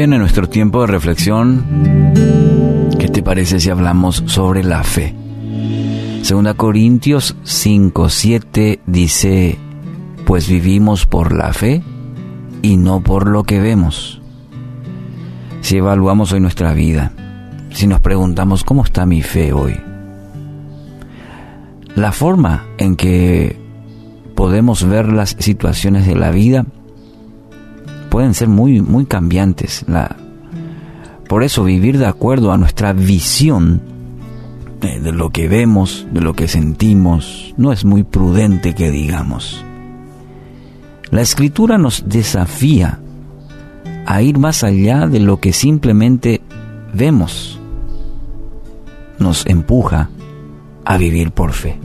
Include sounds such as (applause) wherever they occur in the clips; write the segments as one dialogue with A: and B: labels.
A: En nuestro tiempo de reflexión, ¿qué te parece si hablamos sobre la fe? Segunda Corintios 5, 7 dice, pues vivimos por la fe y no por lo que vemos. Si evaluamos hoy nuestra vida, si nos preguntamos cómo está mi fe hoy, la forma en que podemos ver las situaciones de la vida pueden ser muy, muy cambiantes. Por eso vivir de acuerdo a nuestra visión de lo que vemos, de lo que sentimos, no es muy prudente que digamos. La escritura nos desafía a ir más allá de lo que simplemente vemos. Nos empuja a vivir por fe.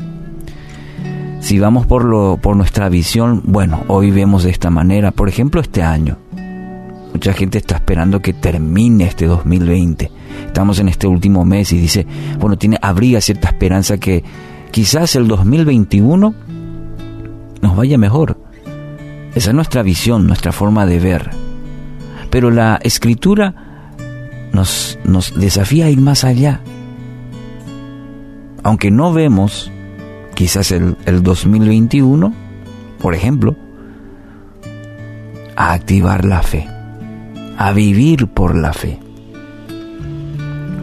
A: Si vamos por, lo, por nuestra visión, bueno, hoy vemos de esta manera, por ejemplo, este año. Mucha gente está esperando que termine este 2020. Estamos en este último mes y dice, bueno, tiene, habría cierta esperanza que quizás el 2021 nos vaya mejor. Esa es nuestra visión, nuestra forma de ver. Pero la escritura nos, nos desafía a ir más allá. Aunque no vemos quizás el, el 2021, por ejemplo, a activar la fe, a vivir por la fe.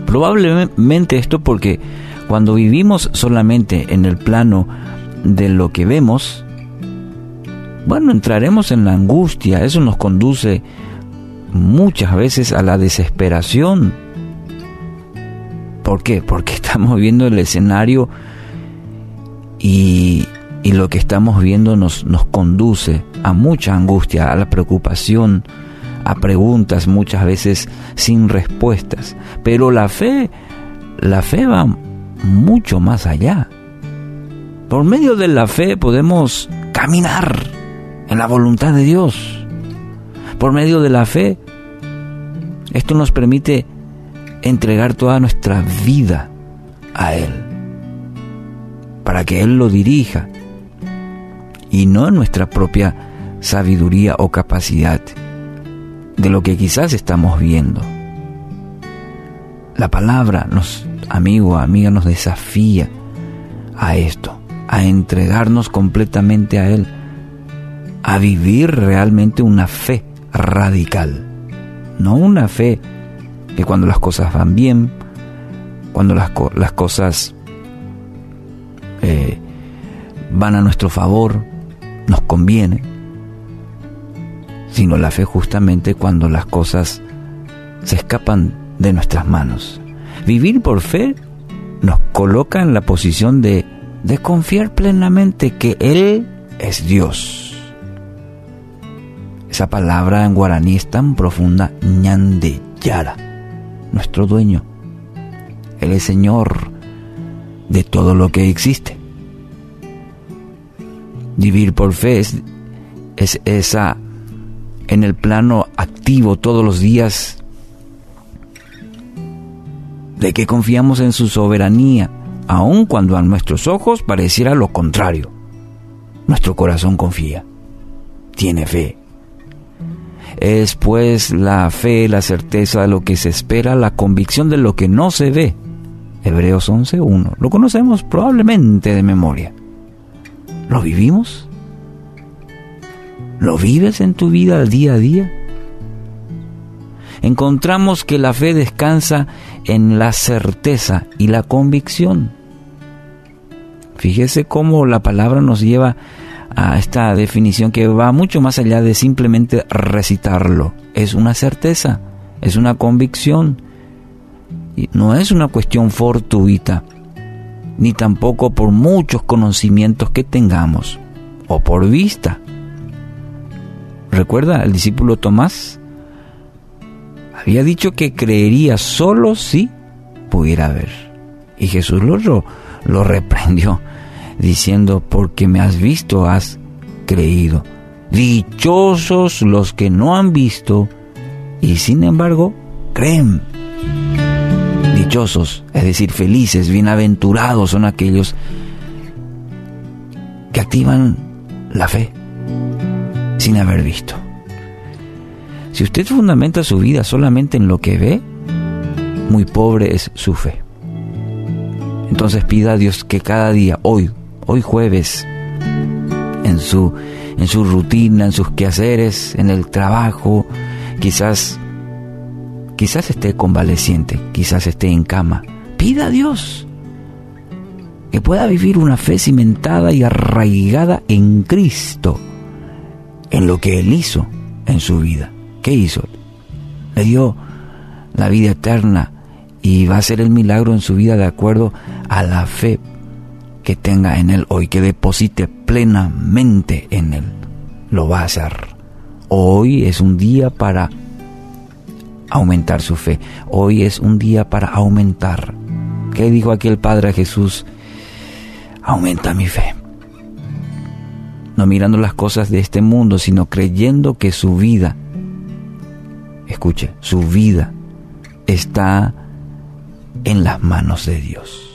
A: Probablemente esto porque cuando vivimos solamente en el plano de lo que vemos, bueno, entraremos en la angustia, eso nos conduce muchas veces a la desesperación. ¿Por qué? Porque (laughs) estamos viendo el escenario y, lo que estamos viendo nos, nos conduce a mucha angustia, a la preocupación, a preguntas muchas veces sin respuestas. Pero la fe, la fe va mucho más allá. Por medio de la fe podemos caminar en la voluntad de Dios. Por medio de la fe, esto nos permite entregar toda nuestra vida a Él para que Él lo dirija y no nuestra propia sabiduría o capacidad de lo que quizás estamos viendo. La palabra nos, amigo, amiga, nos desafía a esto, a entregarnos completamente a Él, a vivir realmente una fe radical, no una fe que cuando las cosas van bien, cuando las, las cosas eh, van a nuestro favor, nos conviene, sino la fe justamente cuando las cosas se escapan de nuestras manos. Vivir por fe nos coloca en la posición de, de confiar plenamente que Él es Dios. Esa palabra en guaraní es tan profunda, ñande yara, nuestro dueño. Él es Señor de todo lo que existe. Vivir por fe es, esa en el plano activo todos los días de que confiamos en su soberanía, aun cuando a nuestros ojos pareciera lo contrario. Nuestro corazón confía, tiene fe. Es pues la fe, la certeza de lo que se espera, la convicción de lo que no se ve. Hebreos 11.1. Lo conocemos probablemente de memoria. ¿Lo vivimos? ¿Lo vives en tu vida día a día? Encontramos que la fe descansa en la certeza y la convicción. Fíjese cómo la palabra nos lleva a esta definición que va mucho más allá de simplemente recitarlo. Es una certeza, es una convicción, no es una cuestión fortuita, ni tampoco por muchos conocimientos que tengamos, o por vista. ¿Recuerda el discípulo Tomás? Había dicho que creería solo si pudiera ver. Y Jesús lo, lo reprendió, diciendo, porque me has visto, has creído. Dichosos los que no han visto y sin embargo creen es decir, felices, bienaventurados son aquellos que activan la fe sin haber visto. Si usted fundamenta su vida solamente en lo que ve, muy pobre es su fe. Entonces pida a Dios que cada día, hoy, hoy jueves, en su, en su rutina, en sus quehaceres, en el trabajo, quizás, quizás esté convaleciente, quizás esté en cama. Pida a Dios que pueda vivir una fe cimentada y arraigada en Cristo, en lo que Él hizo en su vida. ¿Qué hizo? Le dio la vida eterna y va a ser el milagro en su vida de acuerdo a la fe que tenga en Él hoy, que deposite plenamente en Él. Lo va a hacer. Hoy es un día para aumentar su fe. Hoy es un día para aumentar. ¿Qué dijo aquí el Padre Jesús? aumenta mi fe. No mirando las cosas de este mundo, sino creyendo que su vida, escuche, su vida está en las manos de Dios.